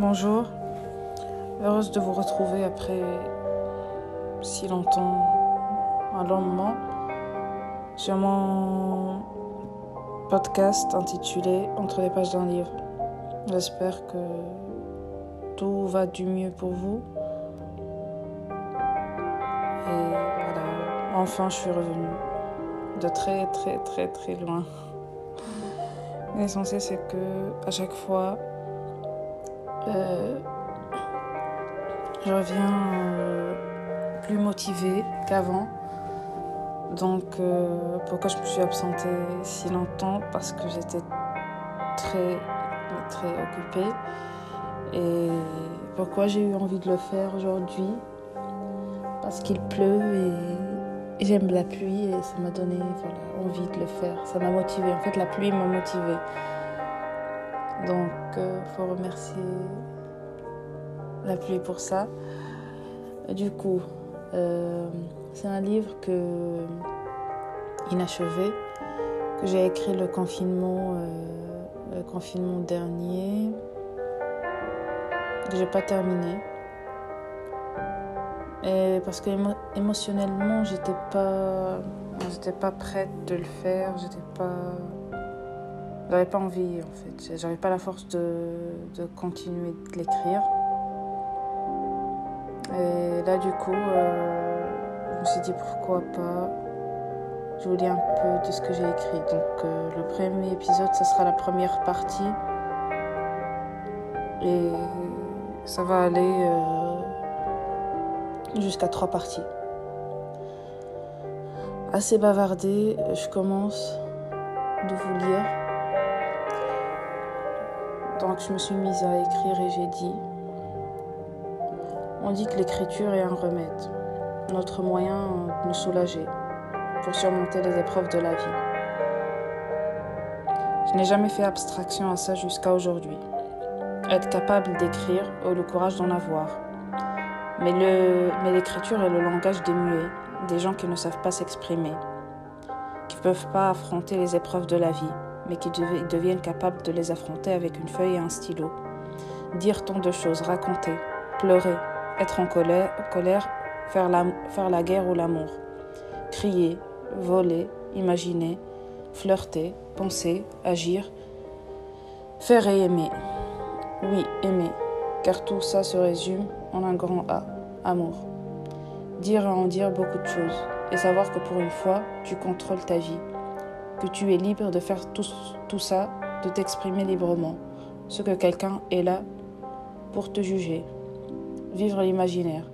Bonjour, heureuse de vous retrouver après si longtemps, un long moment, sur mon podcast intitulé Entre les pages d'un livre. J'espère que tout va du mieux pour vous. Et voilà, enfin je suis revenue de très très très très loin. L'essentiel c'est que à chaque fois euh, je reviens euh, plus motivée qu'avant. Donc, euh, pourquoi je me suis absentée si longtemps? Parce que j'étais très, très occupée. Et pourquoi j'ai eu envie de le faire aujourd'hui? Parce qu'il pleut et j'aime la pluie et ça m'a donné envie de le faire. Ça m'a motivée. En fait, la pluie m'a motivée. Donc, il euh, faut remercier la pluie pour ça. Du coup, euh, c'est un livre inachevé que j'ai écrit le confinement, euh, confinement dernier, que j'ai pas terminé. Parce que émotionnellement, j'étais pas, j'étais pas prête de le faire, j'étais pas j'avais pas envie en fait, j'avais pas la force de, de continuer de l'écrire. Et là du coup, euh, je me suis dit pourquoi pas. Je vous lis un peu de ce que j'ai écrit. Donc euh, le premier épisode, ce sera la première partie. Et ça va aller euh, jusqu'à trois parties. Assez bavardé, je commence de vous lire. Donc je me suis mise à écrire et j'ai dit, on dit que l'écriture est un remède, notre moyen de nous soulager pour surmonter les épreuves de la vie. Je n'ai jamais fait abstraction à ça jusqu'à aujourd'hui. Être capable d'écrire ou le courage d'en avoir. Mais, mais l'écriture est le langage des muets, des gens qui ne savent pas s'exprimer, qui ne peuvent pas affronter les épreuves de la vie mais qui deviennent capables de les affronter avec une feuille et un stylo. Dire tant de choses, raconter, pleurer, être en colère, faire, la, faire la guerre ou l'amour, crier, voler, imaginer, flirter, penser, agir, faire et aimer. Oui, aimer, car tout ça se résume en un grand A, amour. Dire et en dire beaucoup de choses, et savoir que pour une fois, tu contrôles ta vie que tu es libre de faire tout, ça, de t'exprimer librement, ce que quelqu'un est là pour te juger. Vivre l'imaginaire,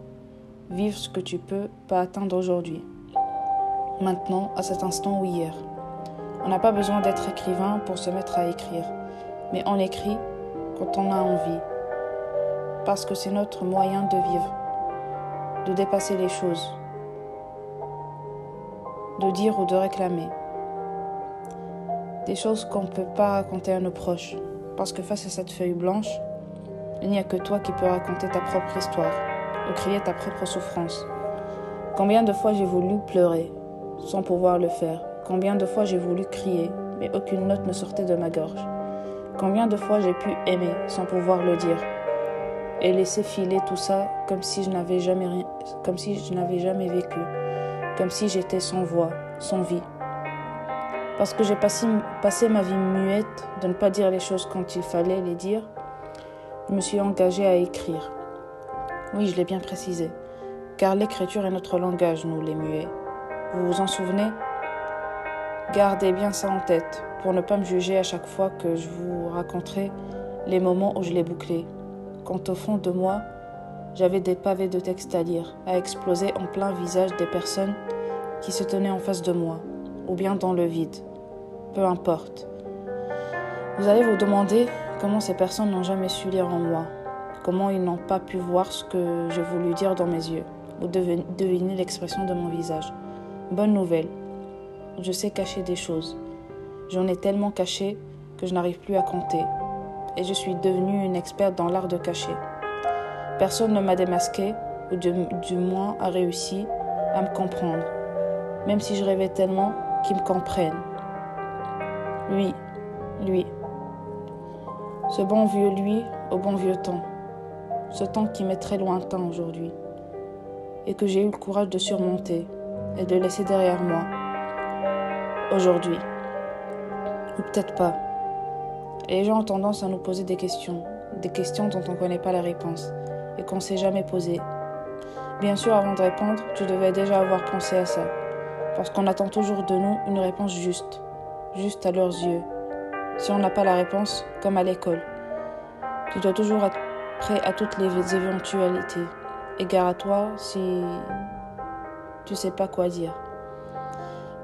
vivre ce que tu peux pas atteindre aujourd'hui, maintenant, à cet instant ou hier. On n'a pas besoin d'être écrivain pour se mettre à écrire, mais on écrit quand on a envie, parce que c'est notre moyen de vivre, de dépasser les choses, de dire ou de réclamer des choses qu'on ne peut pas raconter à nos proches. Parce que face à cette feuille blanche, il n'y a que toi qui peux raconter ta propre histoire ou crier ta propre souffrance. Combien de fois j'ai voulu pleurer sans pouvoir le faire? Combien de fois j'ai voulu crier, mais aucune note ne sortait de ma gorge? Combien de fois j'ai pu aimer sans pouvoir le dire et laisser filer tout ça comme si je n'avais jamais vécu, comme si j'étais sans voix, sans vie? Parce que j'ai passé, ma vie muette de ne pas dire les choses quand il fallait les dire, je me suis engagée à écrire. Oui, je l'ai bien précisé. Car l'écriture est notre langage, nous les muets. Vous vous en souvenez? Gardez bien ça en tête pour ne pas me juger à chaque fois que je vous raconterai les moments où je l'ai bouclé. Quand au fond de moi, j'avais des pavés de texte à lire, à exploser en plein visage des personnes qui se tenaient en face de moi ou bien dans le vide. Peu importe. Vous allez vous demander comment ces personnes n'ont jamais su lire en moi, comment ils n'ont pas pu voir ce que j'ai voulu dire dans mes yeux, ou deviner l'expression de mon visage. Bonne nouvelle, je sais cacher des choses. J'en ai tellement caché que je n'arrive plus à compter. Et je suis devenue une experte dans l'art de cacher. Personne ne m'a démasqué, ou du moins a réussi à me comprendre. Même si je rêvais tellement qui me comprenne. Lui, lui. Ce bon vieux lui au bon vieux temps. ce temps qui m'est très lointain aujourd'hui, et que j'ai eu le courage de surmonter et de laisser derrière moi aujourd'hui. Ou peut-être pas. les gens ont tendance à nous poser des questions, des questions dont on ne connaît pas la réponse et qu'on ne s'est jamais posées. Bien sûr, avant de répondre, tu devais déjà avoir pensé à ça, parce qu'on attend toujours de nous une réponse juste, juste à leurs yeux. Si on n'a pas la réponse, comme à l'école, tu dois toujours être prêt à toutes les éventualités. Et gare à toi si tu sais pas quoi dire.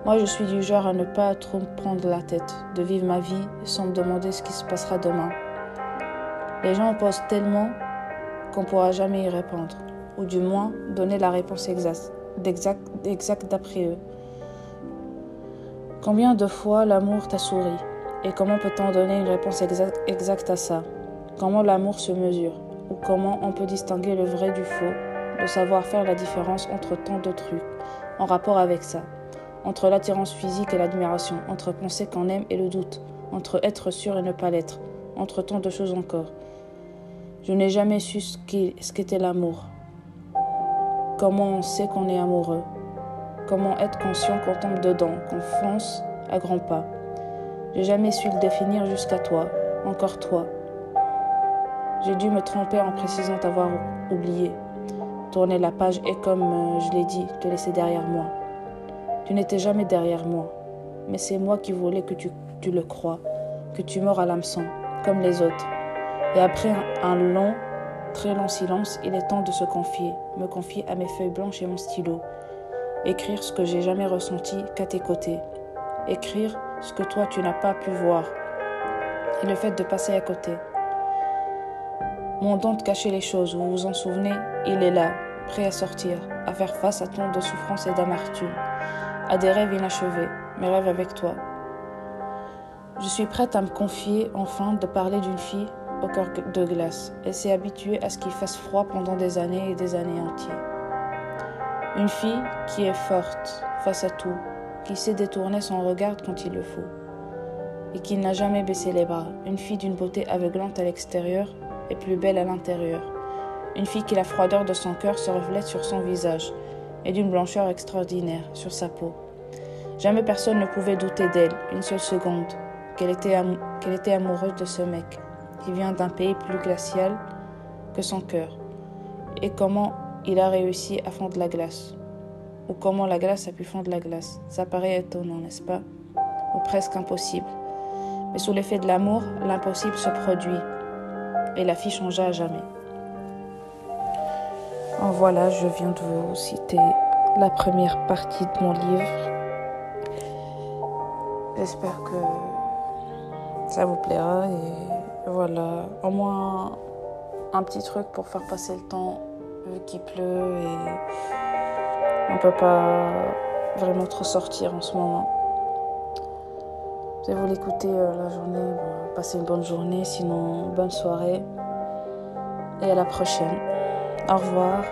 Moi, je suis du genre à ne pas trop prendre la tête, de vivre ma vie sans me demander ce qui se passera demain. Les gens posent tellement qu'on pourra jamais y répondre, ou du moins donner la réponse exacte d'après eux. Combien de fois l'amour t'a souri? Et comment peut-on donner une réponse exacte à ça? Comment l'amour se mesure? Ou comment on peut distinguer le vrai du faux? De savoir faire la différence entre tant de trucs en rapport avec ça. Entre l'attirance physique et l'admiration, entre penser qu'on aime et le doute, entre être sûr et ne pas l'être, entre tant de choses encore. Je n'ai jamais su ce qu'était l'amour. Comment on sait qu'on est amoureux? Comment être conscient qu'on tombe dedans, qu'on fonce à grands pas J'ai jamais su le définir jusqu'à toi, encore toi. J'ai dû me tromper en précisant t'avoir oublié. Tourner la page et comme euh, je l'ai dit, te laisser derrière moi. Tu n'étais jamais derrière moi, mais c'est moi qui voulais que tu, le crois, que tu meurs à l'hameçon, comme les autres. Et après un, long, très long silence, il est temps de se confier, me confier à mes feuilles blanches et mon stylo. Écrire ce que j'ai jamais ressenti qu'à tes côtés. Écrire ce que toi tu n'as pas pu voir. Et le fait de passer à côté. Mon don de cacher les choses, vous vous en souvenez, il est là, prêt à sortir, à faire face à tant de souffrance et d'amertume à des rêves inachevés, mes rêves avec toi. Je suis prête à me confier enfin de parler d'une fille au cœur de glace. Elle s'est habituée à ce qu'il fasse froid pendant des années et des années entières. Une fille qui est forte face à tout, qui sait détourner son regard quand il le faut, et qui n'a jamais baissé les bras. Une fille d'une beauté aveuglante à l'extérieur et plus belle à l'intérieur. Une fille qui la froideur de son cœur se reflète sur son visage, et d'une blancheur extraordinaire sur sa peau. Jamais personne ne pouvait douter d'elle une seule seconde, qu'elle était, était amoureuse de ce mec, qui vient d'un pays plus glacial que son cœur, et comment il a réussi à fondre la glace, ou comment la glace a pu fondre la glace. Ça paraît étonnant, n'est-ce pas? Ou presque impossible. Mais sous l'effet de l'amour, l'impossible se produit, et la fille changea à jamais. En voilà, je viens de vous citer la première partie de mon livre. J'espère que ça vous plaira et voilà, au moins un petit truc pour faire passer le temps vu qu'il pleut et on peut pas vraiment trop sortir en ce moment. Si vous l'écoutez euh, la journée, passez une bonne journée, sinon bonne soirée et à la prochaine. Au revoir.